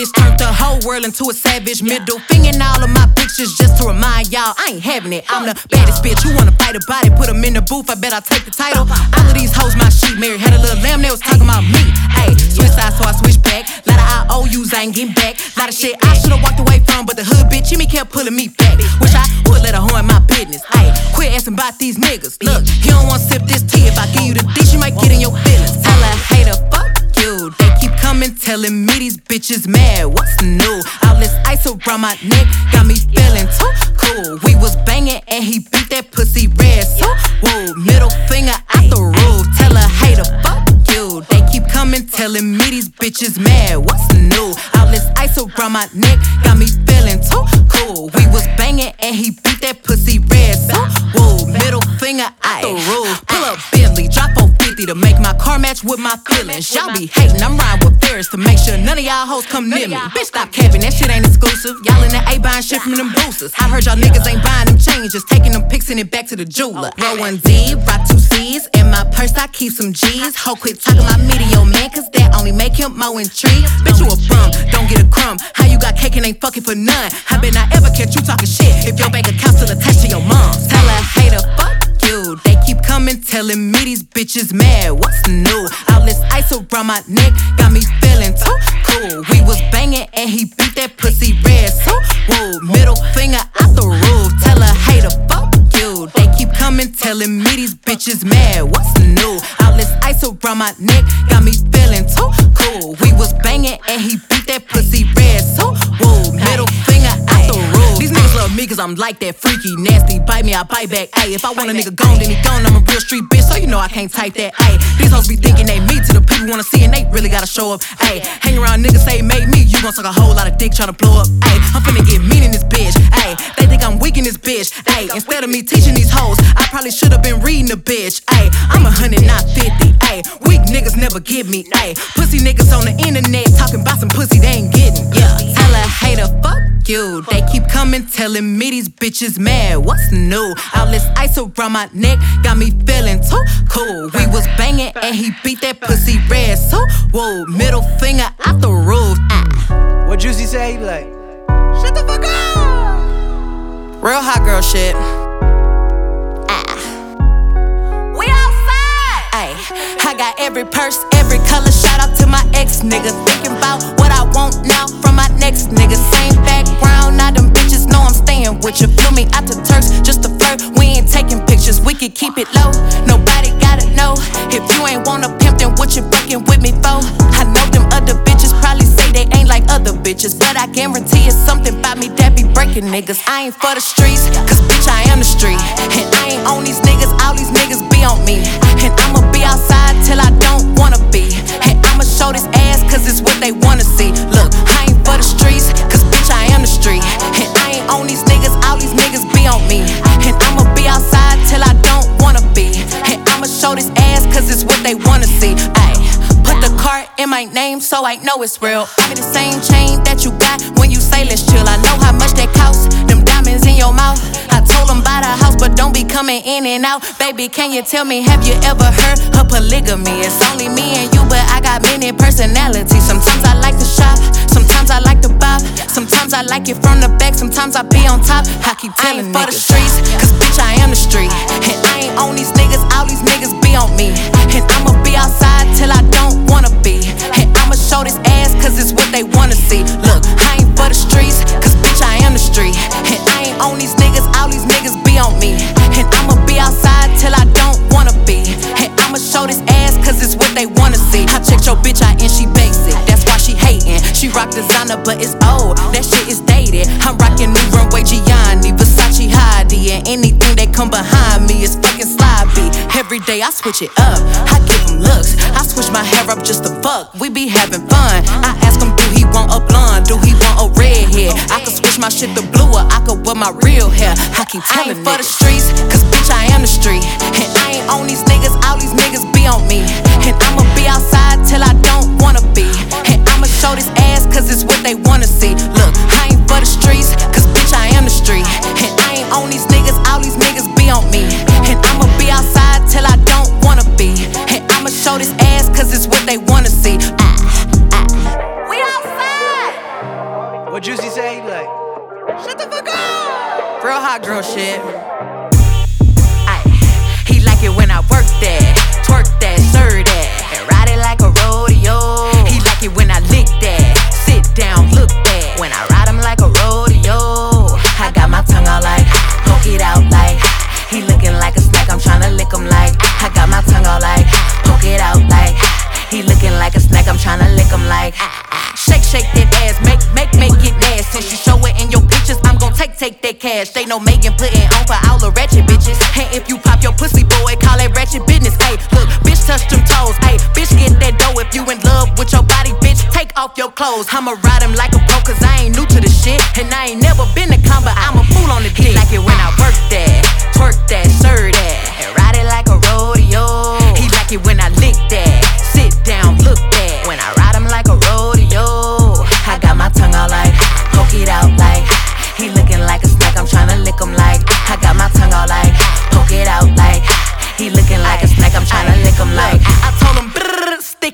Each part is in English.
bitch turned the whole world into a savage. Middle finger all of my pictures just to remind y'all I ain't having it. I'm the baddest bitch. You wanna fight about it? Put them in the booth. I bet I take the title. All of these hoes, my sheet married. Had a little lamb, they was talking about me. Ayy, switch sides, so I switch back. Lot of IOUs, I ain't getting back. Lot of shit I should've walked away from, but the hood bitch, Jimmy kept pulling me back. Wish I would let her horn my business. Ayy, quit asking about these niggas. Look, he don't wanna sip this tea. If I give you the dish, you might get in your feelings. Tell her, hater, fuck you. They coming, telling me these bitches mad. What's new? All this ice around my neck got me feeling too cool. We was banging and he beat that pussy red. So, whoa, middle finger out the roof. Tell her, hater, fuck you. They coming, telling me these bitches mad. What's the new? All this ice around my neck got me feeling too cool. We was banging and he beat that pussy red. So, whoa, middle finger out the roof. Pull up Bentley, drop 450 to make my car match with my feelings. Y'all be hating, I'm riding with Ferris to make sure none of y'all hoes come near me. Bitch, stop capping, that shit ain't exclusive. Y'all in the A buying shit from them boosters. I heard y'all niggas ain't buying them chains, just taking them pics and it back to the jeweler. Roll one Z, rock two C's, in my purse I keep some G's. Ho, quit talking my media, man, cause that only make him more intrigued. Bitch, you a bum, don't get a crumb. How you got cake and ain't fucking for none? I bet not ever catch you talking shit if your bank account still attached to your mom. Tell a hater, fuck you. They keep coming, telling me these bitches mad. What's new? All this ice around my neck got me feeling too cool. We was banging and he beat that pussy red. So, whoa, middle finger out the roof. Tell a hater, fuck you. They keep coming, telling me these bitches mad. What's the new? All this ice around my neck got me I'm like that freaky, nasty. Bite me, I bite back. Ayy, if I want a nigga gone, then he gone. I'm a real street bitch, so you know I can't type that. Ayy, these hoes be thinking they me to the people wanna see and they really gotta show up. Ayy, hang around niggas say made me, you gon' suck a whole lot of dick tryna blow up. Ayy, I'm finna get mean in this bitch. Ayy, they think I'm weak in this bitch. Ayy, instead of me teaching these hoes, I probably should've been reading the bitch. Ayy, I'm a hundred, not fifty. Ayy, weak niggas never give me. Ayy, pussy niggas on the internet talking about some pussy they ain't getting. Yeah, a hater, fuck you. They keep coming, telling me these bitches mad. What's new? All this ice around my neck got me feeling too cool. We was banging and he beat that pussy red. So, whoa, middle finger out the roof. Ah. What Juicy say? He like, Shut the fuck up. Real hot girl shit. I got every purse, every color. Shout out to my ex nigga. Thinking about what I want now from my next nigga. Same background, now them bitches know I'm staying with you. Flew me out to Turks just to flirt. We ain't taking pictures, we can keep it low. Nobody gotta know. If you ain't wanna pimp, then what you fucking with me for? I know them other bitches probably say they ain't like other bitches. But I guarantee it's something about me that be breaking niggas. I ain't for the streets, cause bitch, I am the street. And I ain't on these niggas, all these niggas be on me. And I'ma be outside till I don't wanna be. And I'ma show this ass cause it's what they wanna see. Look, I ain't for the streets, cause bitch, I am the street. And I ain't on these niggas, all these niggas be on me. And I'ma be outside till I don't wanna be. And I'ma show this ass cause it's what they wanna see. Ayy. Put the cart in my name so I know it's real. I be the same chain that you got when you say let's chill. I know how much that costs. Them diamonds in your mouth. But don't be coming in and out. Baby, can you tell me, have you ever heard of polygamy? It's only me and you, but I got many personalities. Sometimes I like to shop, sometimes I like to bop. Sometimes I like it from the back, sometimes I be on top. I keep telling I ain't for the streets, cause bitch, I am the street. And I ain't on these niggas, all these niggas be on me. And I'ma be outside till I don't wanna be. And I'ma show this ass cause it's what they wanna see. Look, I ain't for the streets, cause bitch, I am the street. And I ain't on these be on me. And I'ma be outside till I don't wanna be. And I'ma show this ass cause it's what they wanna see. I checked your bitch out and she basic, that's why she hating. She rock designer, but it's old, that shit is dated. I'm rocking new runway Gianni, Versace Heidi, and anything that come behind me is. Every day I switch it up, I give him looks. I switch my hair up just to fuck, we be having fun. I ask him, do he want a blonde, do he want a red hair? I could switch my shit to blue or I could wear my real hair. I keep telling I ain't for the streets, cause bitch, I am the street. Like a pro,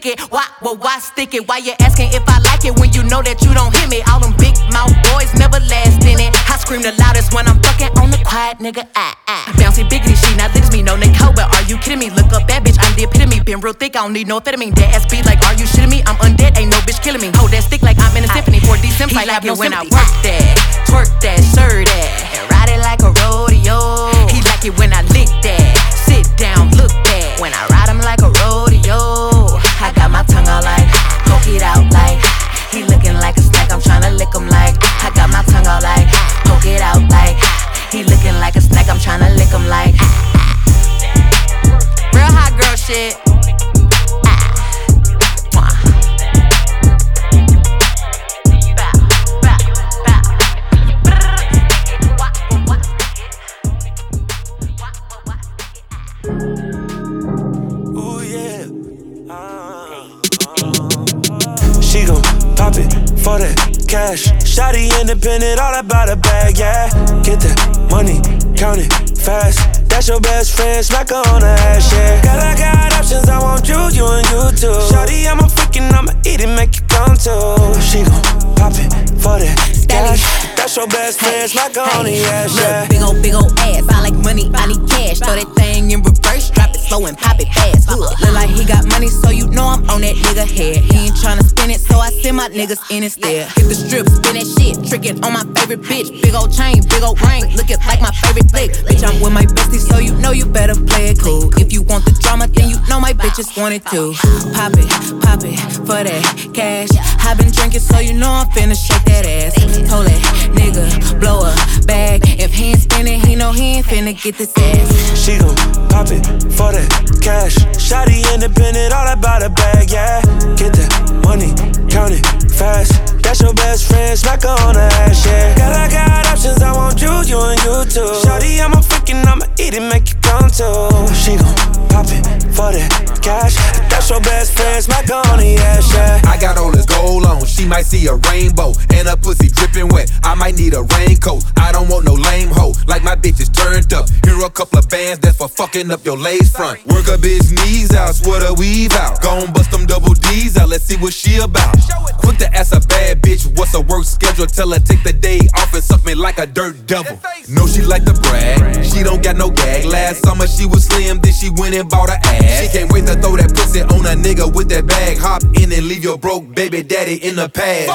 it. Why, well, why stick it? Why you asking if I like it when you know that you don't hit me? All them big mouth boys never last in it. I scream the loudest when I'm fucking on the quiet nigga. Ah, ah. Bouncy biggity, she not licks me, no Nicole, but are you kidding me? Look up that bitch, I'm the epitome. Been real thick, I don't need no amphetamine. That ass be like, are you shitting me? I'm undead, ain't no bitch killing me. Hold that stick like I'm in a symphony. For decent, like I have no when I work that, twerk that, serve that, and ride it like a rodeo. He like it when I lick that, sit down, look that. When I ride him like a rodeo, my tongue out like, poke it out like. He looking like a snack, I'm tryna lick him like. I got my tongue out like, poke it out like. He looking like a snack, I'm tryna lick him like. Real hot girl shit. It that cash. Shotty independent, all about a bag, yeah. Get that money, count it fast. That's your best friend, smack her on the ass, yeah. Girl, I got options, I want you, you and you too. Shawty, I'm a freaking, I'ma eat it, make you come too. She gon' pop it for that cash. That's your best friend, smack her on the ass, yeah. Look, big ol' big ol' ass. I like money, I need cash. Throw that thing in reverse, drop it slow and pop it fast. Look, look uh-uh. like he got money, so you know I'm on that nigga head. He ain't tryna spend it, so I send my niggas in instead. Hit the strip, spin that shit, trick it on my favorite bitch. Big ol' chain, big ol' ring, looking like my favorite flick. Bitch, I'm with my bestie, so you know you better play it cool. If you want the drama, then you know my bitches want it too. Pop it, pop it for that cash. i been drinking, so you know I'm finna shake that ass. Told that nigga, blow a bag. If he ain't spinning, he know he ain't finna get this ass. She gon' pop it for that cash. Shotty independent, all about a bag, yeah. Get that money, count it fast. That's your best friend, smack her on the ass, yeah. Girl, I got options, I want you, you and you too. Shawty, I'm a freaking, I'ma eat it, make you come too. She gon' pop it for that cash. That's your best friend, smack her on ass, yeah. I got all this gold on, she might see a rainbow. And her pussy dripping wet, I might need a raincoat. I don't want no lame hoe, like my bitch is turned up. Here a couple of bands that's for fucking up your lace front. Work a bitch knees out, sweat a weave out. Gon' bust them double D's out, let's see what she about. Quick to ask a bad bitch, what's her work schedule? Tell her take the day off and suck me like a dirt devil. No, she like to brag, she don't got no gag. Last summer she was slim, then she went and bought her ass. She can't wait to throw that pussy on a nigga with that bag. Hop in and leave your broke baby daddy in the past.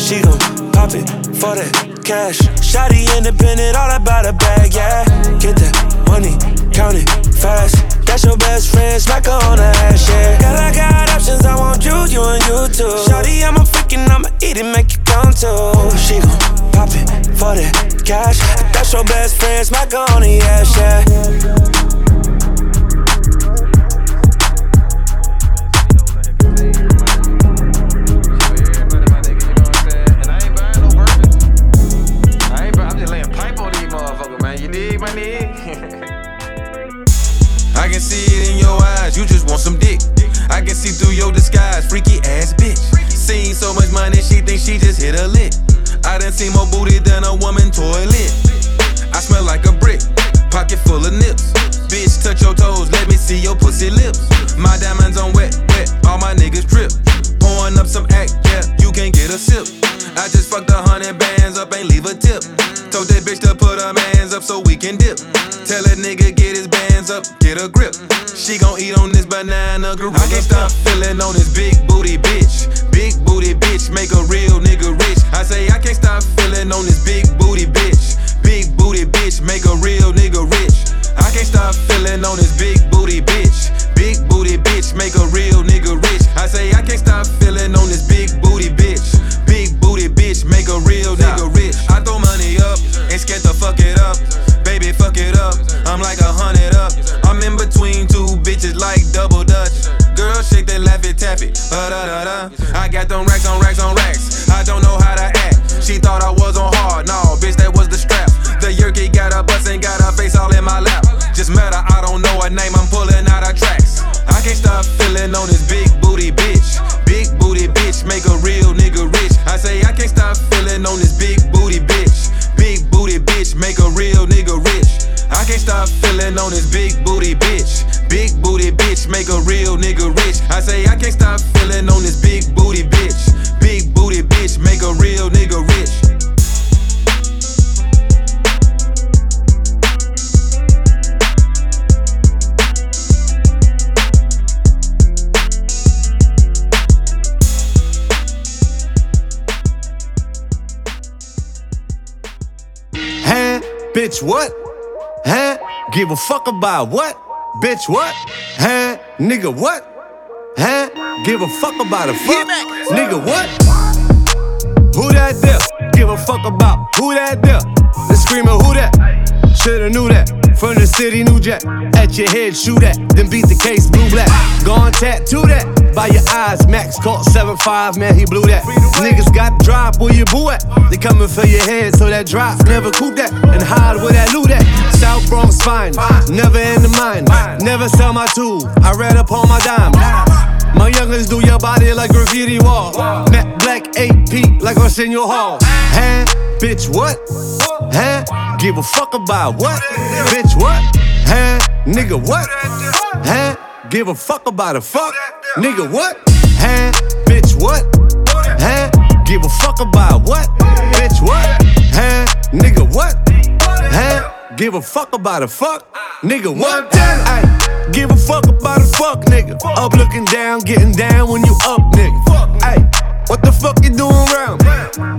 She gon' pop it for that cash. Shotty independent, all about a bag, yeah. Get that money, count it fast. That's your best friend, smack her on the ass, yeah. Girl, I got options, I want you, you and you too. Shawty, I'm a freaking, I'ma eat it, make you come too. She gon' pop it for that cash. That's your best friend, smack her on the ass, yeah. freaky ass bitch. Seen so much money, she thinks she just hit a lick. I done seen more booty than a woman toilet. I smell like a brick, pocket full of nips. Bitch, touch your toes, let me see your pussy lips. My diamonds on wet, wet, all my niggas drip. Pouring up some act, yeah, you can get a sip. I just fucked a hundred bands up, ain't leave a tip. Told that bitch to put her mans up so we can dip. Tell that nigga get his bands up, get a grip. She gon' eat on this banana gorilla. I can't stop feeling on this on this Bitch, what? Huh? Give a fuck about what? Bitch, what? Huh? Nigga, what? Huh? Give a fuck about a fuck? Nigga, what? Who that there? Give a fuck about who that there? They screaming, who that? Shoulda knew that. From the city, New Jack. At your head, shoot that. Then beat the case, blue black. Gone tattoo that. By your eyes, Max caught 7-5, man, he blew that. Niggas got drop where you boo at. They coming for your head, so that drop never coop that. And hide where that loot at. South Bronx fine, never in the mind. Never sell my tool, I read up on my dime. My youngers do your body like graffiti wall. Matt Black AP like Arsenio Hall. Huh? Bitch, what? Huh? Give a fuck about what? Bitch, what? Huh? Nigga, what? Huh? Give a fuck about a fuck? Nigga, what? Huh? Bitch, what? Huh? Give a fuck about what? Bitch, what? Huh? Nigga, what? Huh? Give a fuck about a fuck? Nigga, what? Ay, give a fuck about a fuck, nigga. Up looking down, getting down when you up, nigga. What the fuck you doing around?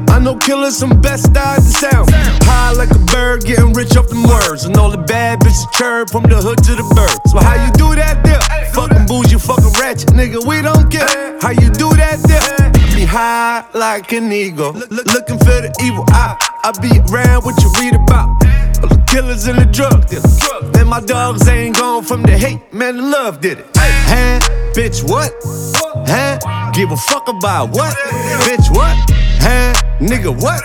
I know killers some best styles to sound. High like a bird, getting rich off them words. And all the bad bitches chirp from the hood to the bird. So how you do that there? Fucking bougie, fucking ratchet, nigga, we don't care. How you do that there? Be high like an eagle. Look, looking for the evil eye. I be around what you read about. Killers and the drug dealers. Then my dogs ain't gone from the hate, man, the love did it. Hey, Bitch, what? Huh? Give a fuck about what? Bitch, what? Huh? Nigga, what?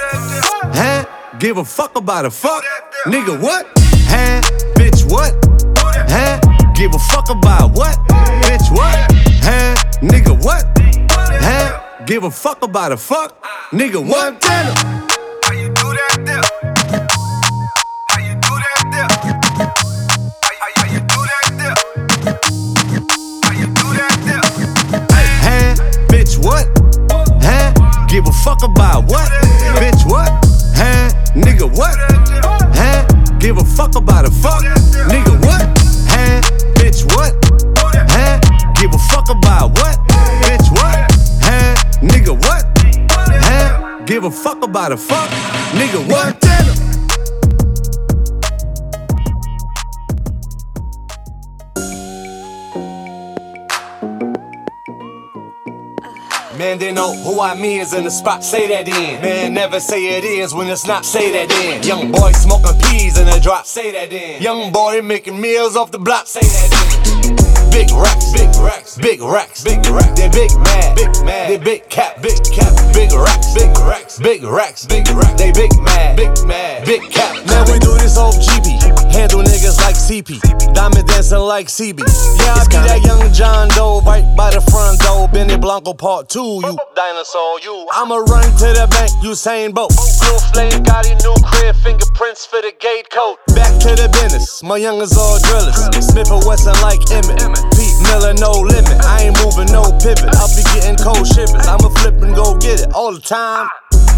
Huh? Give a fuck about a fuck? Nigga, what? Huh? Bitch, what? Huh? Give a fuck about what? Bitch, what? Huh? Nigga, what? Huh? Give a fuck about a fuck? Nigga, what? Montana. Bitch, what? Huh? Give a fuck about what? Bitch, what? Huh? Nigga, what? Huh? Give a fuck about a fuck? Nigga, what? Huh? Bitch, what? Huh? Give a fuck about what? Bitch, what? Huh? Nigga, what? Huh? Give a fuck about a fuck? Nigga, what? Man, they know who I mean is in the spot. Say that then. Man, never say it is when it's not. Say that then. Young boy smoking peas in a drop. Say that then. Young boy making meals off the block. Say that then. Big racks, big racks, big racks, big racks. They big mad, big mad. They big cap, big cap. Big racks, big racks, big racks, big racks. They big mad, big mad, big cap. Now we do this off GB. Handle niggas like CP. Diamond dancing like CB. Yeah, I be that young John Doe right by the front door. Benny Blanco part two. You dinosaur, you. I'ma run to the bank, Usain Bolt. New flame, got a new crib, fingerprints for the gate code. Back to the business, my youngers all drillers. Smith and Wesson like Emmett. Pete Miller, no limit. I ain't moving, no pivot. I'll be getting cold shivers. I'ma flip and go get it all the time.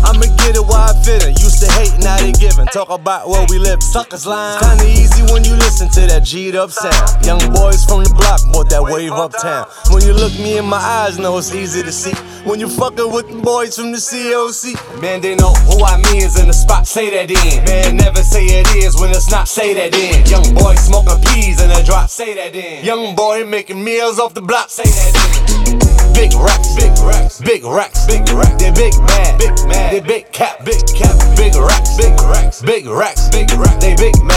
I'ma get it while I fit it. Used to hate, now they giving. Talk about where we live, suckers line. Kinda easy when you listen to that G'd up sound. Young boys from the block bought that wave uptown. When you look me in my eyes, know it's easy to see. When you fucking with the boys from the COC. Man, they know who I mean is in the spot, say that in. Man, never say it is when it's not, say that in. Young boy smoking peas in a drop, say that in. Young boy making meals off the block, say that in. Big racks, big racks, big racks, big racks. They big mad, big mad. They big cap, big cap. Big racks, big racks, big racks, big racks. They big mad,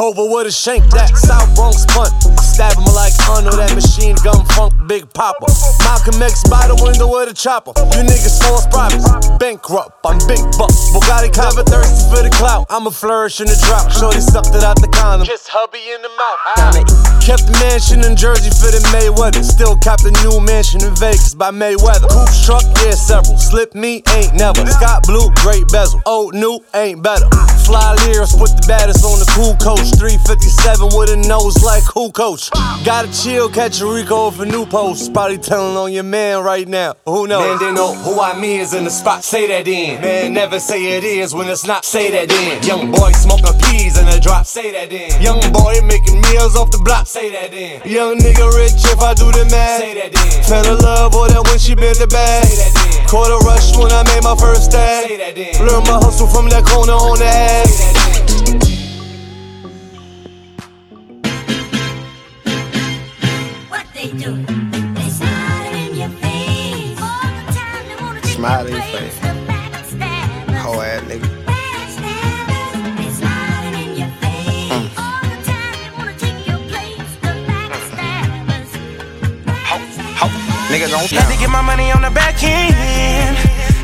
Over with a shank, that South Bronx punt. Stab him like Arnold, that machine gun funk, Big Papa. Malcolm X by the window with a chopper. You niggas false prophets, bankrupt. I'm big buck. Bugatti clever, thirsty for the clout. I'ma flourish in the drop. Shorty sucked it out the condom. Kiss hubby in the mouth. Ah. Kept the mansion in Jersey for the Mayweather. Still kept the new mansion in Vegas by Mayweather. Hoops truck, yeah, several. Slip me, ain't never. Scott Blue, great bezel. Old new, ain't better. Fly lyrics, put the baddest on the cool coach. 357 with a nose like who coach. Gotta chill, catch a Rico for new post. Probably telling on your man right now. Who knows? Man, they know who I mean is in the spot. Say that in. Man, never say it is when it's not. Say that in. Young boy smoking peas in a drop. Say that in. Young boy making meals off the block. Say that in. Young nigga rich if I do the math. Say that in. Fell in love with her when she bent the bag. Say that in. Caught a rush when I made my first that in. Learn my hustle from that corner on the ass. They wanna take your place. The backstabbers, Nigga. Don't Had to get my money on the back end.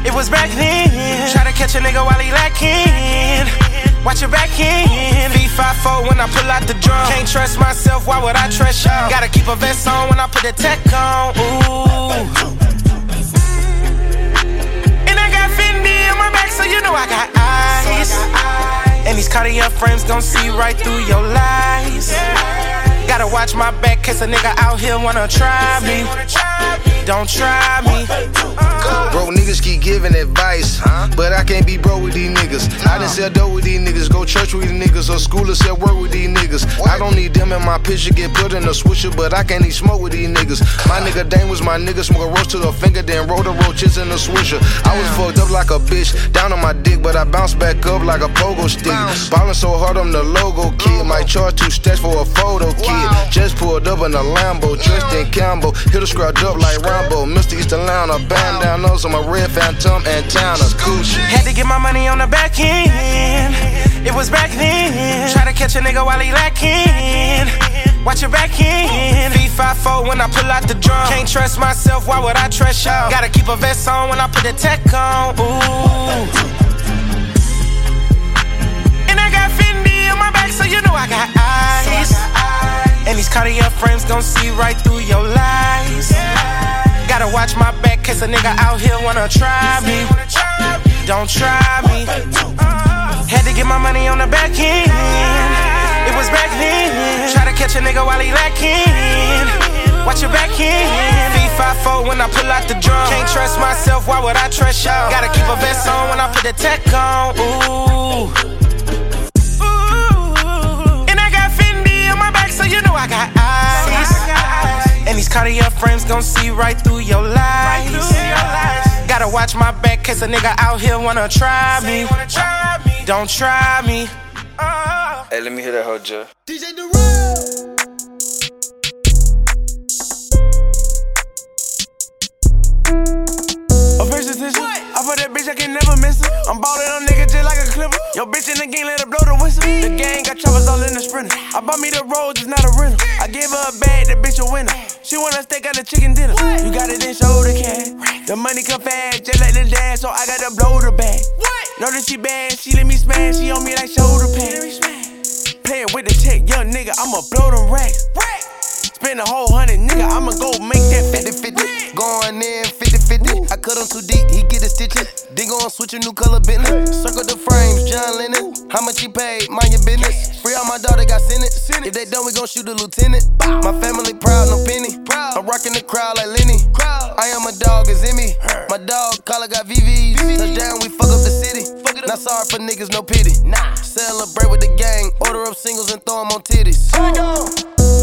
It was back then. Try to catch a nigga while he lacking. Watch your back end. V54 when I pull out the drum. Can't trust myself, why would I trust y'all? Gotta keep a vest on when I put the tech on. Ooh. And I got Fendi on my back, so you know I got eyes. And these Cartier frames gon' see right through your lies. Gotta watch my back, cause a nigga out here wanna try me. Don't try me. Bro, niggas keep giving advice, huh? but I can't be bro with these niggas. I done sell dope with these niggas, go church with these niggas, or school or sell work with these niggas. I don't need them in my picture, get put in a swisher, but I can't even smoke with these niggas. My nigga Dane was my nigga, smoke a roast to the finger, then roll the roaches in the swisher. I was fucked up like a bitch, down on my dick, but I bounced back up like a pogo stick. Ballin' so hard, I'm the logo kid. Might charge two stacks for a photo kid. Just pulled up in a Lambo, dressed in Cambo, hit a scrubbed up like Rambo. Mr. East Atlanta, bandanas on my red phantom antenna. Gucci. Had to get my money on the back end. It was back then. Try to catch a nigga while he lacking. Watch your back end. V54 when I pull out the drum. Can't trust myself, why would I trust y'all? Gotta keep a vest on when I put the tech on. Ooh. And I got Fendi on my back, so you know I got eyes. And these Cartier frames gon' see right through your lies. Gotta watch my back, cause a nigga out here wanna try me. Don't try me. Had to get my money on the back end. It was back then. Try to catch a nigga while he lacking. Watch your back end. V54 when I pull out the drum. Can't trust myself, why would I trust y'all? Gotta keep a vest on when I put the tech on. Ooh. Ooh. And these Cartier frames gon' see right through your lies. Gotta watch my back, cause a nigga out here wanna try me. Don't try me. Uh-huh. Hey, let me hear that hoe, Jeff. Tissue. I put that bitch, I can never miss her. I'm ballin' on nigga just like a clipper. Yo, bitch in the game, let her blow the whistle. The gang got choppers all in the sprinter. I bought me the rolls, it's not a rental. I gave her a bag, that bitch a winner. She wanna steak out the chicken dinner. You got it, show the cash. The money come fast, just like the dad, so I gotta blow the bag. That she bad, she let me smash, she on me like shoulder pads. Playin' with the check, young nigga, I'ma blow them racks. Spend a whole hundred, nigga. I'ma go make that 50 50. Going in 50 50. I cut him too deep, he get a stitching. Then go and switch a new color Bentley. Circle the frames, John Lennon. How much he paid? Mind your business. Free all my daughter got sentenced. If they done, we gon' shoot a lieutenant. My family proud, no penny. I'm rocking the crowd like Lenny. I am a dog, is in me. My dog, collar got VVs. Touchdown, we fuck up the city. Not sorry for niggas, no pity. Nah. Celebrate with the gang. Order up singles and throw 'em on titties.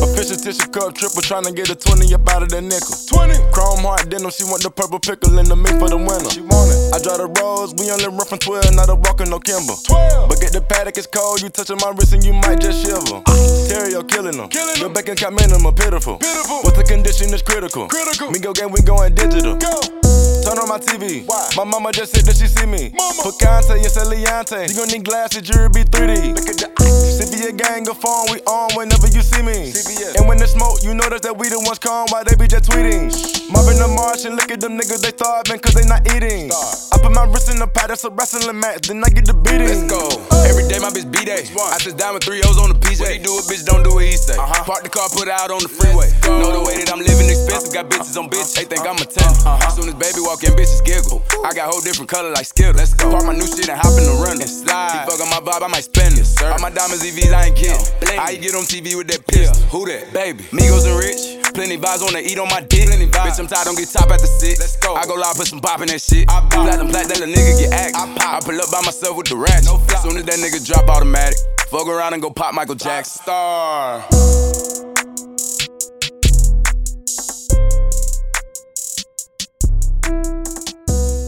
A fish and tissue cup triple, tryna get a 20 up out of the nickel. 20. Chrome heart denim, she want the purple pickle in the meat for the winter. She want it. I draw the rose, we only run from 12, not a walking no Kimber. 12. But get the paddock, it's cold, you touching my wrist and you might just shiver. Ah. Terrio killing them. Killing Your back and count minimum, pitiful. Pitiful. What's the condition is critical. Critical. Me go game, we going digital. Go. Turn on my TV. Why? My mama just said that she see me. Mama. Picante, yes, Eliante. You gon' need glasses, jewelry be 3D. Look at the ice. CBA gang of phone, we on whenever you see me. CBS. And when the smoke, you notice that we the ones calm while they be just tweeting. Mobbing the marsh and look at them niggas, they starving cause they not eating. I put my wrist in the pad, that's a wrestling match, then I get the beating. Let's go. Every day my bitch B day. I just down with three O's on the PJ. What he do it, bitch, don't do what he say. Uh-huh. Park the car, put it out on the freeway. Know the way that I'm living expensive. Got bitches on bitch, they think I'm a 10. Uh-huh. As soon as baby walk in, bitches giggle. I got whole different color like Skittles. Let's go. Park my new shit and hop in the runner. And slide. He fuck on my vibe, I might spend it. sir All my diamonds EVs, I ain't kidding. Bling. I get on TV with that pistol. Who that? Baby. Migos and Rich. Plenty vibes wanna eat on my dick. Plenty vibes. Bitch, I'm tired, don't get top at the six. Let's go. I go live, put some pop in that shit. I bop. Platinum plat, that little nigga get active. I pop. I pull up by myself with the ratchet. No flop. Soon as that nigga drop automatic. Fuck around and go pop Michael Jackson. Star.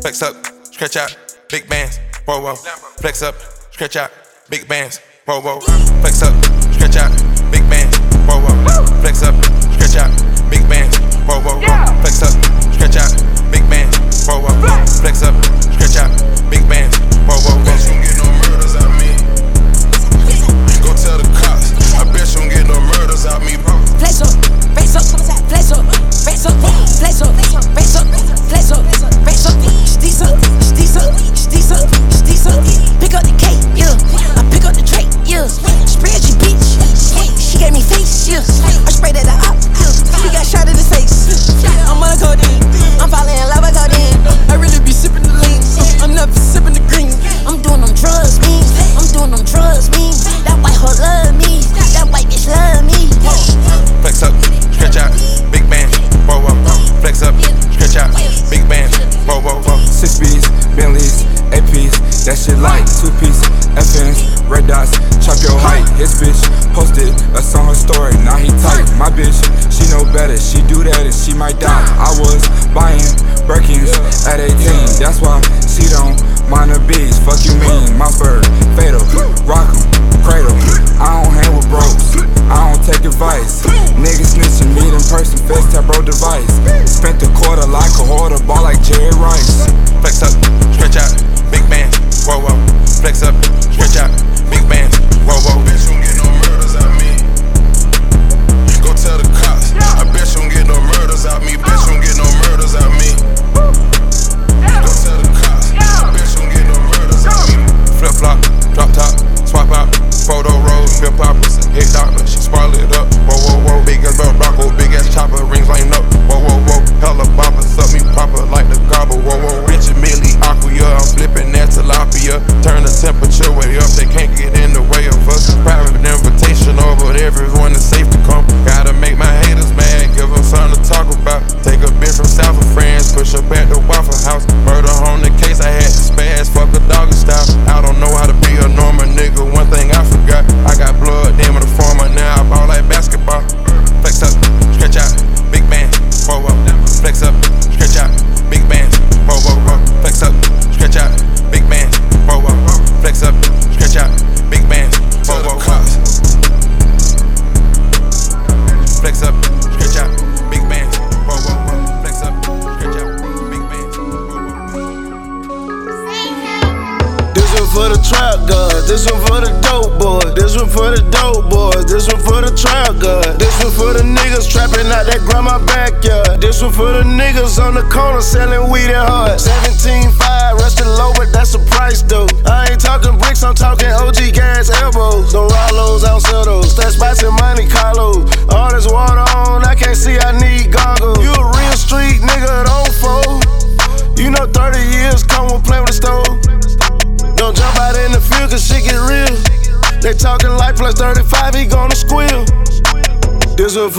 Flex up, stretch out, big bands, whoa whoa. Flex up, stretch out, big bands, whoa whoa. Flex up, stretch out, big bands, whoa whoa. Flex up, stretch out, big bands, whoa whoa. Flex up, stretch out, big bands, whoa whoa. Flex up, stretch out,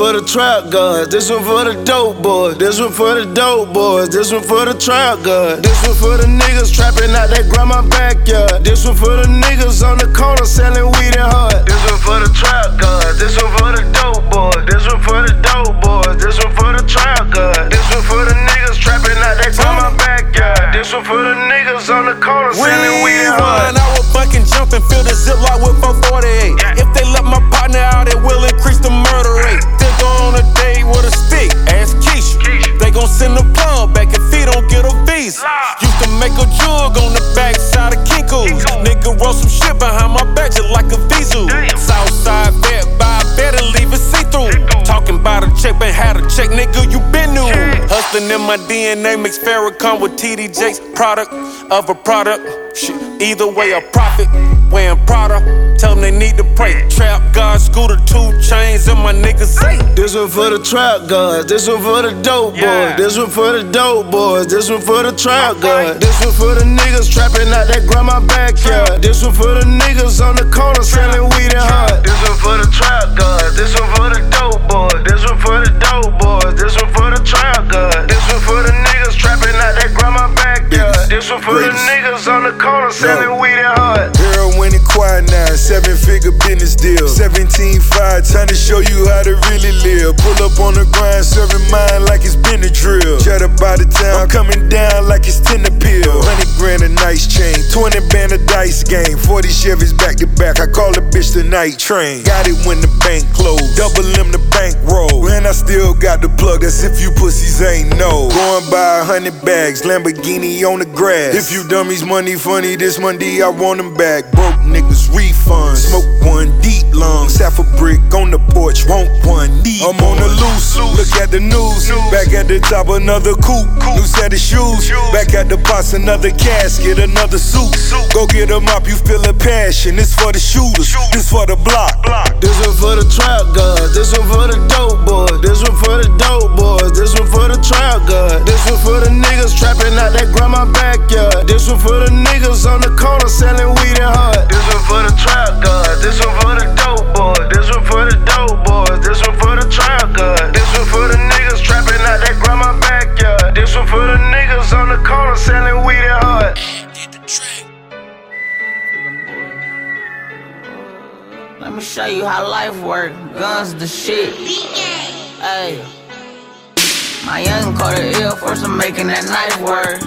for the trap gods. This one for the dope boys. This one for the dope boys. This one for the trap gods. This one for the niggas trapping out that grandma backyard. This one for the niggas on the corner selling weed and hard. This one for the trap gods. This one for the dope boys. This one for the dope boys. This one for the trap gods. This one for the niggas trapping out that grandma backyard. This one for the niggas on the corner selling weed and hard. I will fucking jump and fill the ziploc with 448. If they let my partner out, it will increase the murder rate. Send the plug back if he don't get a visa. Used to make a jug on the backside of Kinko's. Nigga roll some shit behind my back just like a Vizu. Southside vet, buy a bed and leave it see through. Talking about a check, but had a check, nigga, you been new. Hustling in my DNA, mix Farrakhan with TD Jakes. Product of a product. Shit, either way, a profit. Wearing Prada, tell them they need to pray. Trap God, scooter, two chains, and my niggas say. This one for the trap gods. This one for the dope boys. This one for the dope boys. This one for the trap gods. This one for the niggas trapping out that grandma backyard. This one for the niggas on the corner selling weed and hard. This one for the trap gods. This one for the dope boys. This one for the dope boys. This one for the trap gods. This one for the niggas trapping out that grandma backyard. This one for the niggas on the corner selling weed and hard. Heroin and quinine, seven figure business deal. 17 five, time to show you how to really live. Pull up on the grind, serving mine like it's been a drill. Cheddar by the town, I'm coming down like it's 10 a pill. 100 grand a nice chain, 20 band a dice game. 40 Chevys back to back, I call the bitch the night train. Got it when the bank closed, double M the bank roll. And I still got the plug, as if you pussies ain't know. Going by a hundred bags, Lamborghini on the grass. If you dummies money funny, this Monday I want them back. Broke niggas refund, smoke one deep lungs. Half a brick on the porch, want one need. I'm on the loose, look at the news. Back at the top, another coupe. New set of shoes. Back at the box, another casket, another suit. Go get a mop, you feel a passion. This for the shooters, this for the block. This one for the trap gods. This one for the dope boys. This one for the dope boys. This one for the trap gods. This one for the niggas trapping out that grandma backyard. This one for the niggas on the corner selling weed and hard. This one for the trap gods. This one for the dope boys. This one for the dope boys. This one for the trap gods. This one for the niggas trapping out that grandma backyard. This one for the niggas on the corner selling weed and hard. Let me show you how life work. Guns the shit. Hey. My young caught an ill for some making that knife work.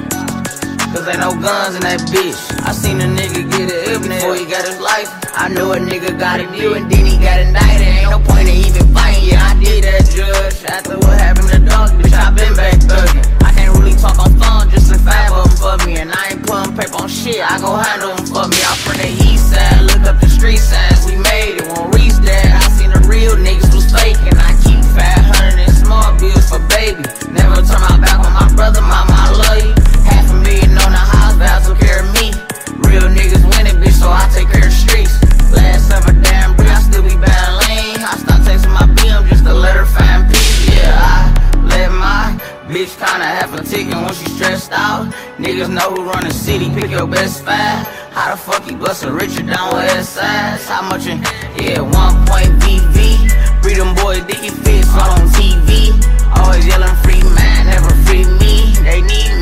Cause ain't no guns in that bitch. I seen a nigga get it ill before he got his life. I knew a nigga got a deal and then he got indicted. Ain't no point in even fighting. Yeah, I did that judge. After what happened to dog, bitch, I been back thugging. Really talk on phone, just a five of for me. And I ain't putting paper on shit, I go handle them for me. I'm from the east side, look up the street signs. We made it, won't reach that. I seen the real niggas was faking. I keep 500 in small bills for baby. Never turn my back on my brother, mama, I love you. Half a million on the house, vows took care of me. Real niggas winning, bitch, so I take care of streets. Bitch kinda have a ticking when she stressed out. Niggas know who run the city, pick your best five. How the fuck you bust a Richard down with S size? How much in, yeah, one point VV. Free them boys, Fits all on TV. Always yelling free man, never free me. They need me.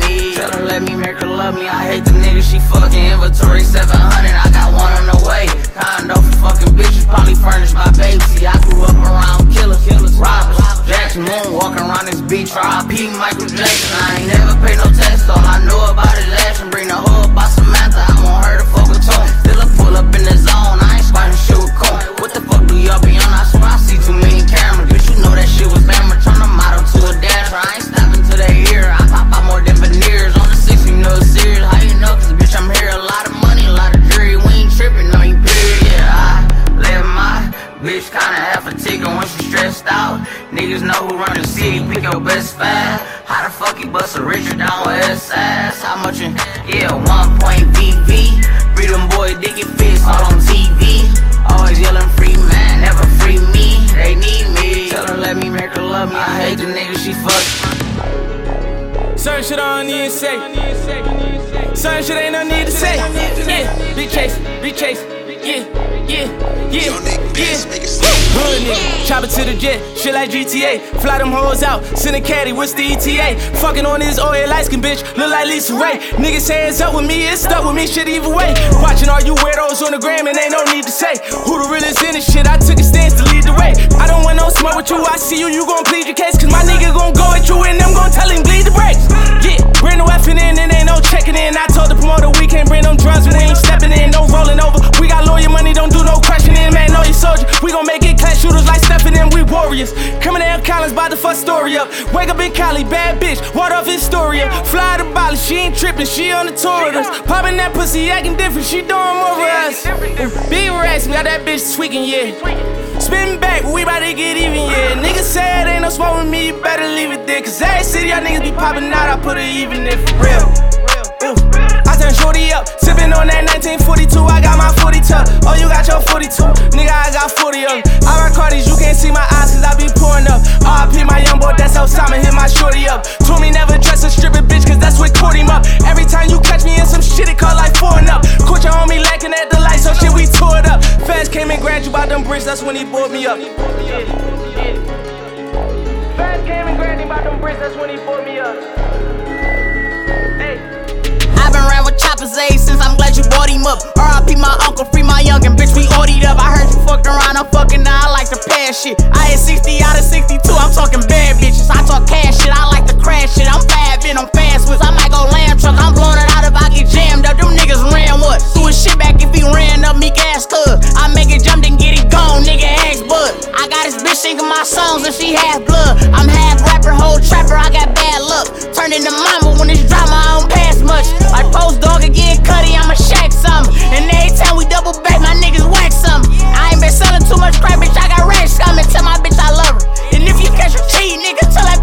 Tell let me make her love me. I hate the niggas she fucking. Inventory 700, I got one on the way. Condo for fucking bitches, probably furnished my baby. See, I grew up around killers, killers, robbers. Jackson Moon walking around this beach, R.I.P. Michael Jackson. I ain't never paid no tax, all I know about is action. Bring the up by Samantha, I want her to fuck with Tone. Still a pull up in the zone, I ain't squatting shit with Cone. What the fuck do y'all be stressed out. Niggas know who run the city. Pick your best five. How the fuck you bust a Richard down with S-size? How much in? Yeah, one point VV. Freedom boy, Dickie Fits all on TV. Always yelling free man, never free me. They need me. Tell her let me make her love me. I hate the niggas she fuck. Certain shit I don't need to say. Certain shit ain't no need to say. Yeah, big chase, big chase. Yeah, yeah, yeah, yeah. Hood nigga, Chopper to the jet, shit like GTA. Fly them hoes out, send a caddy, what's the ETA? Fucking on this oil light skin bitch, look like Lisa Ray. Niggas hands up with me, it's stuck with me, shit either way. Watching all you weirdos on the gram, and ain't no need to say who the realest in this shit. I took a stance to lead the way. I don't want no smoke with you, I see you, you gon' plead your case. Cause my nigga gon' go at you, and them gon' tell him bleed the brakes. Bring the weapon in, and ain't no checking in. I told the promoter we can't bring them drugs, but we ain't stepping in, no rolling over. We got lawyer money, don't do no questioning, man, know your soldier. We gon' make it class shooters like Stephen and we warriors. Coming out Collins by the first story up. Wake up in Cali, bad bitch, Waldorf Astoria. Fly to Bali, she ain't tripping, she on the tour with us. Popping that pussy, acting different, she doing more for us. Big racks, got that bitch tweaking, yeah. Spin back, we bout to get even, yeah. Niggas said ain't no smoke with me, you better leave it there. Cause every city y'all niggas be popping out, I put it even in for real. Ooh. Turn shorty up, sippin' on that 1942. I got my 40 tuck. Oh, you got your 42. Nigga, I got 40 of them. I rock Cardis, you can't see my eyes cause I be pouring up. RP my young boy, that's how Simon hit my shorty up. Told me never dress a strippin' bitch cause that's what caught him up. Every time you catch me in some shit, it call like foreign up. Caught your homie lacking at the light, so shit, we tore it up. Fans came and grabbed you by them bricks, that's when he bought me up. Fans came and grabbed him by them bricks, that's when he bought me up. Since I'm glad you bought him up. RIP my uncle, free my youngin', bitch, we ordered up. I heard you fucked around, I'm fucking now, I like to pass shit. I hit 60 out of 62, I'm talking bad bitches. I talk cash shit, I like to crash shit. I'm fab in, I'm fast with. I might go lamb truck, I'm blowing it out if I get jammed up. Them niggas ran what? Do his shit back if he ran up, me gas cuz. I make it jump, then get it gone, nigga, ask bud. I got this bitch singing my songs and she half blood. I'm half rapper, whole trapper, I got bad luck. Turn into mama when it's drama, I don't pass much. Like post dog again, cutty, I'ma shack something. And every time we double back, my niggas whack something. I ain't been selling too much crap, bitch, I got racks coming. Tell my bitch I love her. And if you catch her cheating, nigga, tell that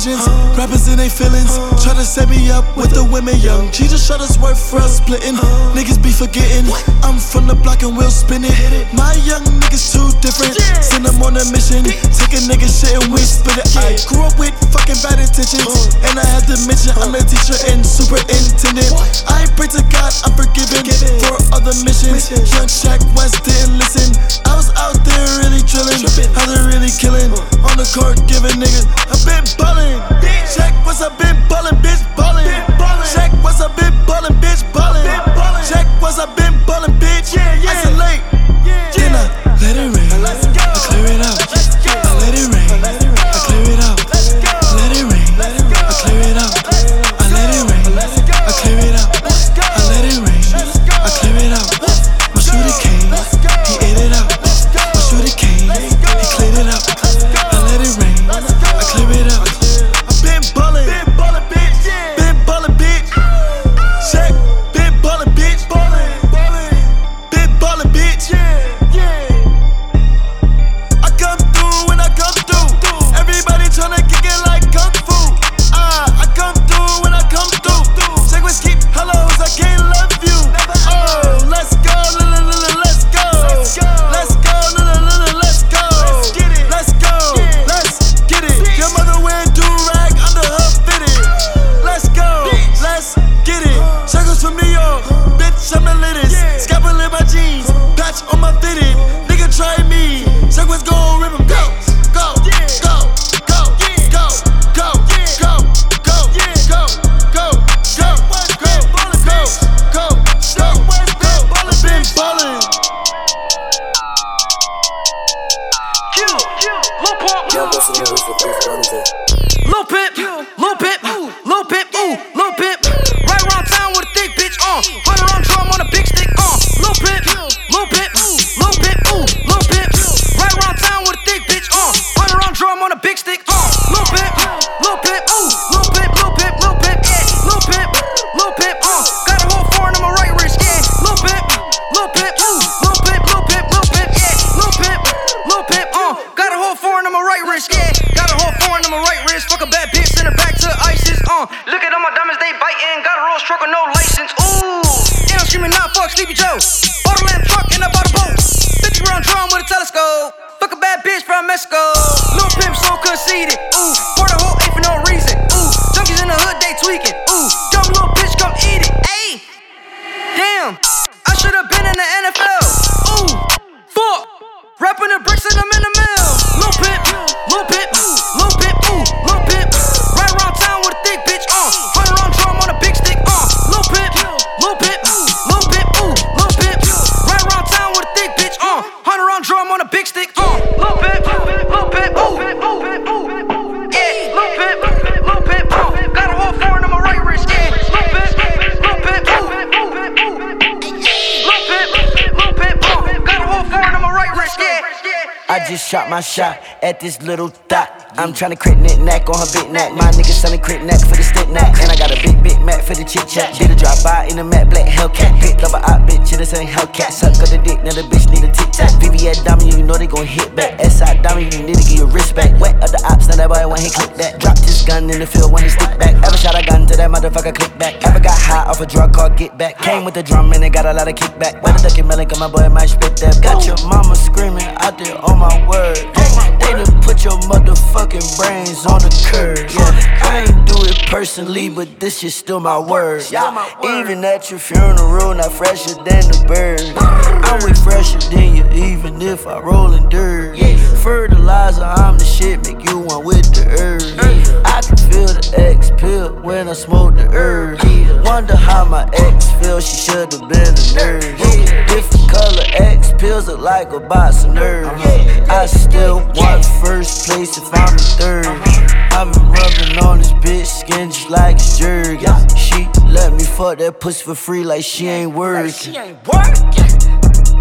decisions, rappers in their feelings, try to set me up with the women young, she just shot us work for us splitting, niggas be forgetting, I'm from the block and we'll spin it. My young niggas too different. Send them on a mission. Take a nigga shit and we spit it. I grew up with fucking bad intentions. And I had to mention I'm a teacher and superintendent. I pray to God I'm forgiven for other missions. Young Shaq West didn't listen. I was out there really drilling. How they really killing. The court giving niggas. I've been ballin'. Just shot my shot at this little thot. I'm tryna crit knit neck on her big neck. My nigga selling crit neck for the stick neck. And I got a big, big Mac for the chit chat. Did a drop by in a matte black Hellcat. Picked up a op bitch, this ain't Hellcat. Suck up the dick, now the bitch need a tic tac. VVS diamond, you know they gon' hit back. SI diamond, you need to get your wrist back. Wet of the ops, now that boy when he click that. Dropped his gun in the field when he stick back. Ever shot a gun to that motherfucker click back. Ever got high off a drug called get back. Came with the drum and it got a lot of kickback. Weather ducking melon, cause my boy might spit that. Got your mama screaming out there on my word. They done put your motherfucking brains on the curb. Yeah, I ain't do it personally, but this shit still my word. Yeah, even at your funeral, not fresher than the bird. I'm way fresher than you, even if I roll in dirt. Fertilizer, I'm the shit, make you one with the earth. I can feel the X pill when I smoke the herb. Wonder how my ex feels, she should've been a nerd. Different color X pills look like a box of nerves. I still want first place if I'm in third. I've been rubbing on this bitch skin just like it's jerky. She let me fuck that pussy for free like she ain't working.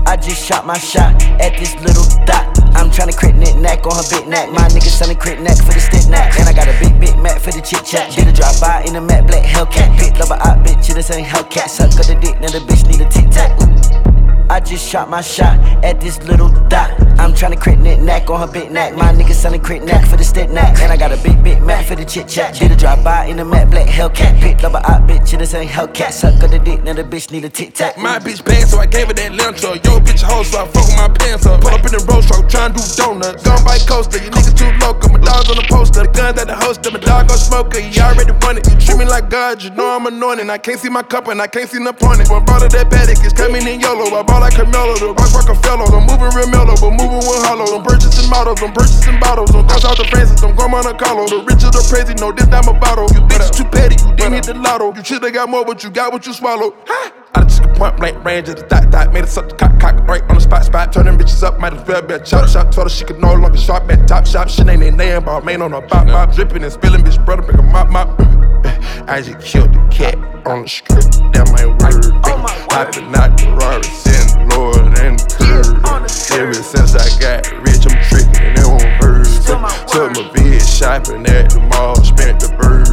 I just shot my shot at this little dot. I'm tryna crit knit neck on her big neck. My nigga selling crit neck for the stick neck. And I got a big, big Mac for the chit chat. Did a drive by in a matte black Hellcat. Picked up a op bitch, this ain't Hellcat. Suck up the dick, now the bitch need a tic tac. I just shot my shot at this little dot. I'm tryna crit knit neck on her big neck. My nigga selling crit neck for the stick neck. And I got a big, big Mac for the chit chat. Did a drive by in a matte black Hellcat. Picked up a op bitch, this ain't Hellcat. Suck up the dick, now the bitch need a tic tac. My bitch bad, so I gave her that truck. Yo, bitch, hoe, so I fuck with my pants up. Pull up in the road truck, tryna do donuts. Gun by coaster, you niggas too local. My dog's on the poster, the guns at the holster. My dog gon' smoke it, you already run it. You treat me like God, you know I'm anointed. I can't see my cup and I can't see no point. Brought of that paddock, it's coming in YOLO. I like Carmelo, the rock Rockefeller. I'm moving real mellow, but moving with hollow. I'm purchasing models, I'm purchasing bottles. I'm cross out the Francis, I'm going on a Carlo. The rich or the crazy, no, this not my bottle. You bitches too petty, you didn't hit the lotto. You should've got more, but you got what you swallowed. I just took a point blank range of the dot dot, made it suck the cock cock right on the spot spot, turn them bitches up, might as well be a chop shop. Told her she could no longer shop at top shop, shit ain't a name, but man on a bop bop, dripping and spilling, bitch brother make a mop mop. I just killed the cat on the strip, that my word. Hopping out the Rari, sitting lower than the curb. Ever since I got rich, I'm tricking and it won't hurt. Took my bitch shopping at the mall, spent the bird.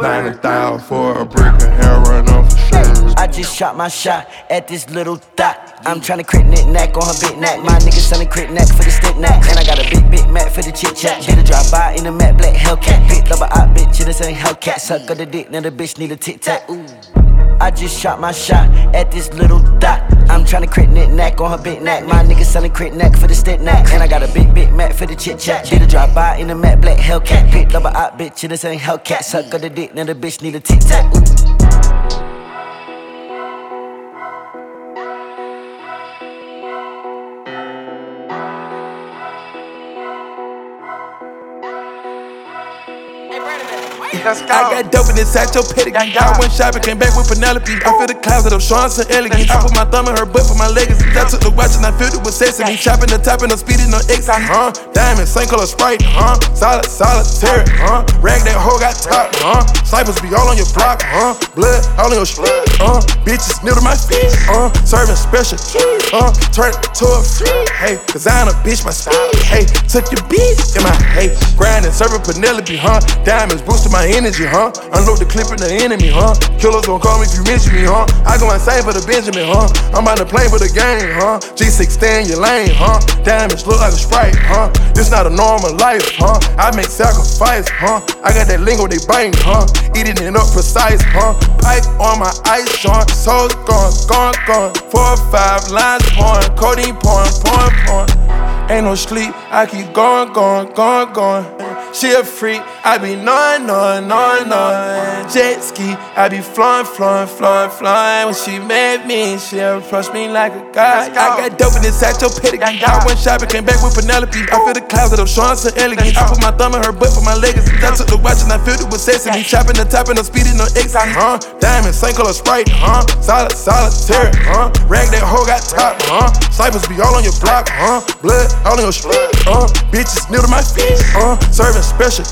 90,000 for a brick of heroin on for sure. I just shot my shot at this little dot. I'm tryna crit knit neck on her big neck. My nigga selling crit neck for the stick neck. And I got a big, big Mac for the chit chat. Did a drop by in a matte black Hellcat. Picked up a op bitch, this ain't Hellcat. Suck up the dick, now the bitch need a tic tac. Ooh. I just shot my shot at this little dot. I'm tryna crit knit neck on her big neck. My nigga selling crit neck for the stick neck. And I got a big, big Mac for the chit chat. Did a drop by in a matte black Hellcat. Picked up a op bitch, this ain't Hellcat. Suck up the dick, now the bitch need a tic tac. Ooh. I got dope in this satchel pedigree. I went shopping, came back with Penelope. I feel the closet of showing some elegance. I put my thumb in her butt for my legacy. I took the watch and I filled it with sesame. Chopping the top and I'm speeding on X. Huh? Diamond, same color sprite. Huh? Solid, solitary. Huh? Rag that hoe got top. Huh? Snipers be all on your block. Huh? Blood all on your street. Uh, bitches kneel to my feet. Uh, serving special. Uh, turn it to a free. Hey, cause I ain't a bitch, my style. Hey, took your beat in my hey. Grinding, serving Penelope. Huh? Diamonds boosting my energy, huh? Unload the clip in the enemy, huh? Killers gon' call me if you mention me, huh? I go insane for the Benjamin, huh? I'm on the plane for the game, huh? G6 stay in your lane, huh? Diamonds look like a sprite, huh? This not a normal life, huh? I make sacrifice, huh? I got that lingo they bang, huh? Eating it up precise, huh? Pipe on my ice, Sean. Soul's gone, gone, gone. Four five lines pouring, codeine pouring, pouring, pouring. Ain't no sleep, I keep going, going, going, going. She a freak, I be gnawing, gnawing, gnawing, gnawing. Jet ski, I be flying, flying, flying, flying. When she met me, she approached me like a god. I got dope in this satchel pedigree. I went shopping, came back with Penelope. I feel the clouds that I'm showing some elegance. I put my thumb in her butt for my legacy. I took the watch and I filled it with sesame. Chopping the top and I'm speeding no ecstasy, huh? Diamond, same color sprite, huh? Solid, solitaire, huh? Rag that hoe got top, huh? Snipers be all on your block, huh? Blood all on your street, huh? Bitches new to my feet, huh? Serving special,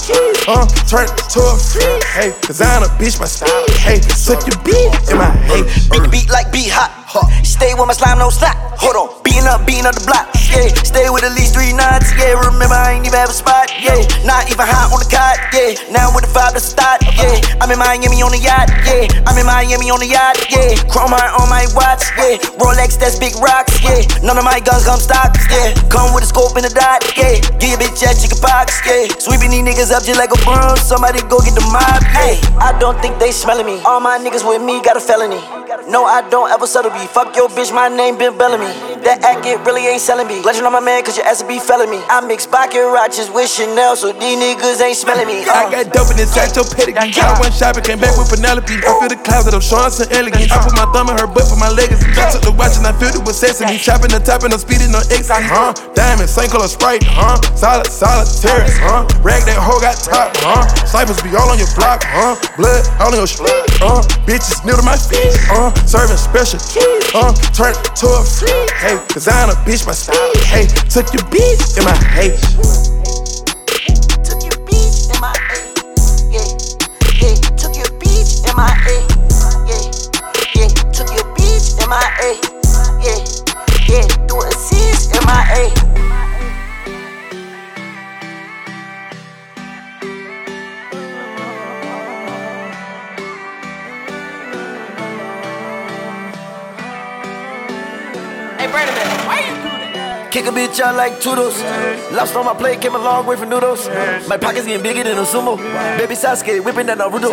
huh? Turn to a free, hey. Cause I ain't a bitch, my style, hey. Took your beat in my, hey. Beat beat like beat hot. Stay with my slime, no slap. Hold on, beating up, beating up the block. Yeah, stay with at least three knots. Yeah, remember I ain't even have a spot. Yeah, not even hot on the cot. Yeah, now with the to start. Yeah, I'm in Miami on the yacht. Yeah, I'm in Miami on the yacht. Yeah, chrome heart on my watch. Yeah, Rolex, that's big rocks. Yeah, none of my guns come stock. Yeah, come with a scope and a dot. Yeah, give your bitch that chicken pox. Yeah, sweeping these niggas up just like a broom. Somebody go get the mob. Hey, I don't think they smelling me. All my niggas with me got a felony. No, I don't ever settle be. Fuck your bitch, my name Ben Bellamy. That act it really ain't selling me. Legend on my man, cause your ass be felling me. I mix vodka watches with Chanel, so these niggas ain't smelling me. I uh. got dope in this satchel pedigree. I went shopping, came back with Penelope. I feel the clouds that I'm showing some elegance. I put my thumb in her butt for my legacy. I took the watch and I filled it with sesame. Chopping the top and I'm speeding on ecstasy, huh? Diamond, same color sprite, huh? Solid, solitaire, huh? Rag that hoe got top, huh? Snipers be all on your block, huh? Blood all on your street, huh? Bitches new to my feet, huh? Serving special, huh? Turn it to a free, hey. Ain't a bitch, my style, hey. Took your beat in my, hey. Took your beach in my A. Yeah, yeah. Took your beach in my A. Yeah, yeah. Took your beach in my A. Yeah, yeah. Do assist bitch I like Toodles. Lost on my plate, came a long way from noodles. My pockets getting bigger than a sumo. Baby Sasuke whipping that Naruto.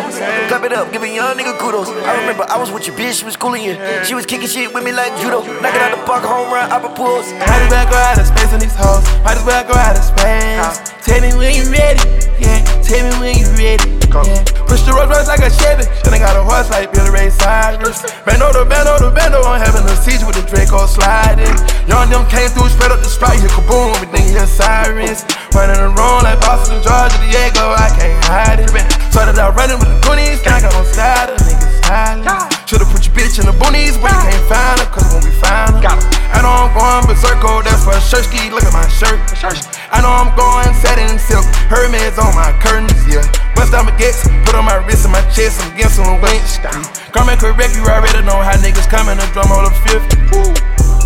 Clap it up, give a young nigga kudos. I remember I was with your bitch, she was schooling you. She was kicking shit with me like judo. Knocking out the park, home run, upper pools. Might as well go out of space on these hoes. Might as well go out of space. Tell me when you ready. Yeah, tell me when you ready. Yeah. Push the Rolls Royce like a Chevy. Then I got a horse like Billy Ray Cyrus. Bando the bando the bando. I'm having a siege with the Draco sliding. Young them came through, spread up the strike. Hit kaboom, everything hear sirens. Running around like Boston, Georgia, Diego. I can't hide it. Started out running with the goonies. Now I got on the niggas silent. Should've put your bitch in the boonies, but you can't find her, cause when we find her. I know I'm going berserko, oh, that's for shirt ski. Look at my shirt. I know I'm going satin silk, Hermes on my curtains, yeah. Bust down baguettes, put on my wrist and my chest, I'm getting some winch. Come and correct you, I already know how niggas coming to drum on the fifth.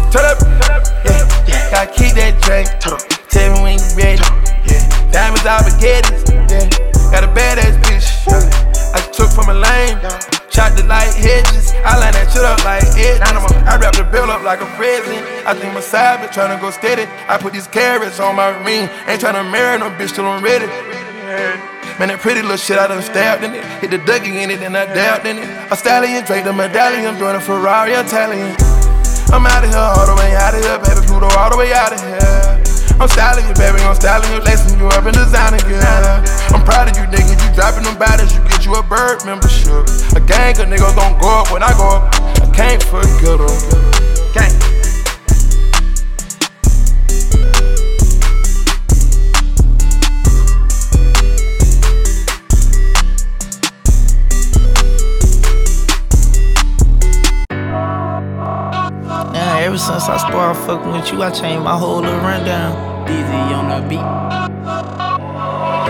Turn up, yeah, yeah. Gotta keep that drink. Tell me when you ready, yeah. Diamonds out baguettes, yeah. Got a badass bitch, yeah. I took from a lane, chopped it like hedges. I line that shit up like edges. I wrap the bill up like a present. I think my side bitch tryna go steady. I put these carrots on my ring. Ain't tryna marry no bitch till I'm ready. Man, that pretty little shit, I done stabbed in it. Hit the Dougie in it, then I dabbed in it. A stallion, Drake the medallion, doing a Ferrari Italian. I'm out of here, all the way out of here, baby Pluto, all the way out of here. I'm styling you, baby, I'm styling you, lacing you up and designing you. I'm proud of you, nigga. You dropping them bodies, you get you a bird membership. A gang of niggas don't go up when I go up. I can't forget them. Gang. Yeah, ever since I started fucking with you, I changed my whole little rundown. DZ on the beat.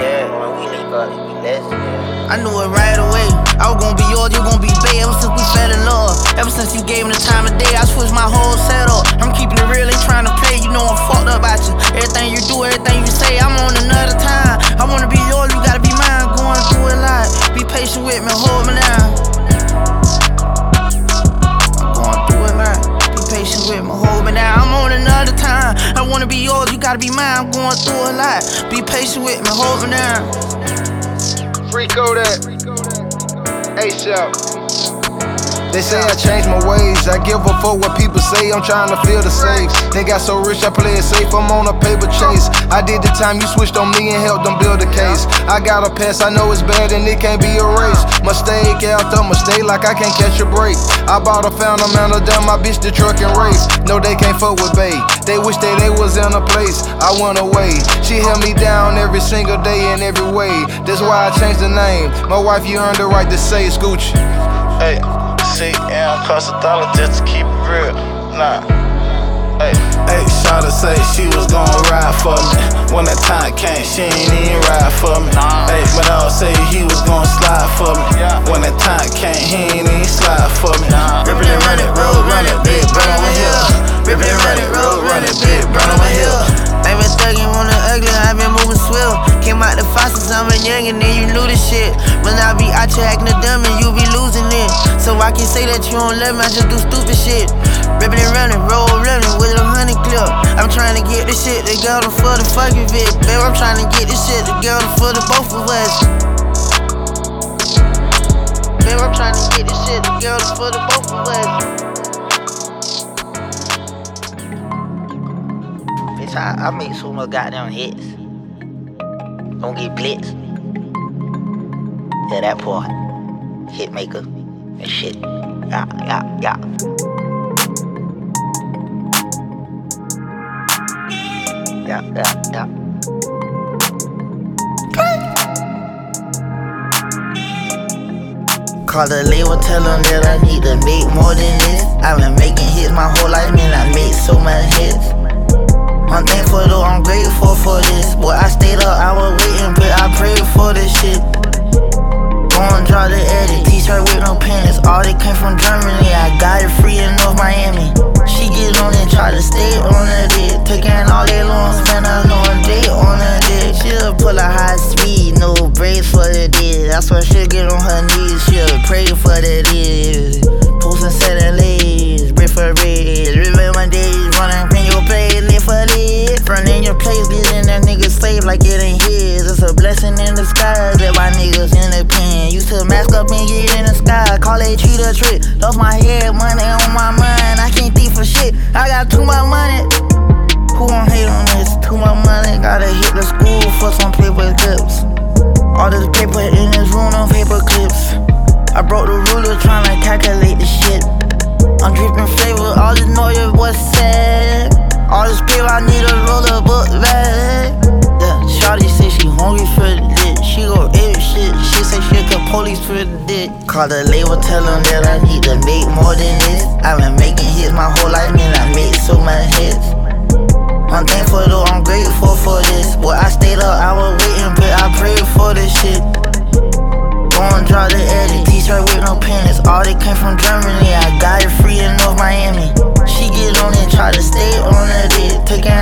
Yeah, when we link up, we less. Knew it right away. I was gonna be yours, you gonna be bae ever since we fell in love. Ever since you gave me the time of day, I switched my whole setup. I'm keeping it real, ain't trying to play, you know I'm fucked up about you. Everything you do, everything you say, I'm on another time. I wanna be yours, you gotta be mine, going through a lot. Be patient with me, hold me down. I'm going through a lot. Be patient with me, hold me down. I'm on another time. I wanna be yours, you gotta be mine. I'm going through a lot. Be patient with me, hold me down. Free Kodak. ASAP. They say I changed my ways. I give a fuck what people say. I'm trying to feel the safe. They got so rich, I play it safe. I'm on a paper chase. I did the time you switched on me and helped them build a case. I got a pass, I know it's bad and it can't be erased. Mistake after mistake, like I can't catch a break. I bought a fountain man, down my bitch the truck and race. No, they can't fuck with Bay. They wish that they was in a place. I went away. She held me down every single day in every way. That's why I changed the name. My wife, you earned the right to say Scooch. Hey. CM cost a dollar just to keep it real. Nah. Hey, hey, Shawty say she was gon' ride for me. When that time came, she ain't even ride for me. Hey, but I'll say he was gon' slide for me. Yeah. When that time came, he ain't even slide for me. Nah. Rippin' and run it, road run it, big burn on my hill. Rippin' and run it, road run it, big burn on my hill. I been thuggin' on the ugly, I been moving swift. Came out the faucets, I'm a young and then you knew the shit. When I be out here acting a and you be losing it. So I can say that you don't love me, I just do stupid shit. Rippin' and running, roll running with a honey clip. I'm trying to get this shit together for the fucking vid. Babe, I'm trying to get this shit together for the both of us. Babe, I'm trying to get this shit together for the both of us. Bitch, I, I make so much goddamn hits. Don't get blitzed. Yeah, that part. Hit maker and shit. Yeah, yeah, yeah. Yeah, yeah, yeah. Call the label, tell them that I need to make more than this. I've been making hits my whole life, man. I made so many hits. Draw the edit, t-shirt with no pants. All they came from Germany, I got it free in North Miami. She get on and try to stay on the dick. Taking all day long, spend a long day on the dick. She'll pull a high speed, no brakes for the dick. That's why she'll get on her knees, she'll pray for the dick. Posting seven legs, break for red. Remember my days running from your place, live for lit. Running your place, getting that safe like it ain't his. It's a blessing in disguise that my niggas in the pen. Used to mask up and get in the sky, call it treat a trick. Off my head, money on my mind. I can't think for shit. I got too much money. Who won't hate on this? Too much money. Gotta hit the school for some paper clips. All this paper in this room on paper clips. I broke the ruler trying to calculate the shit. I'm dripping flavor, all this noise was sad. All this paper, I need a roller book bag. Shawty say she hungry for the dick. She go ape shit. She say she could police for the dick. Call the label, tell them that I need to make more than this. I've been making hits my whole life, man. I made so many hits. I'm thankful though, I'm grateful for this. Boy, I stayed up, I was waiting, but I prayed for this shit. Go and draw the edit, t-shirt with no pants. All they came from Germany, I got it free in North Miami. She get on and try to stay on dick. Taking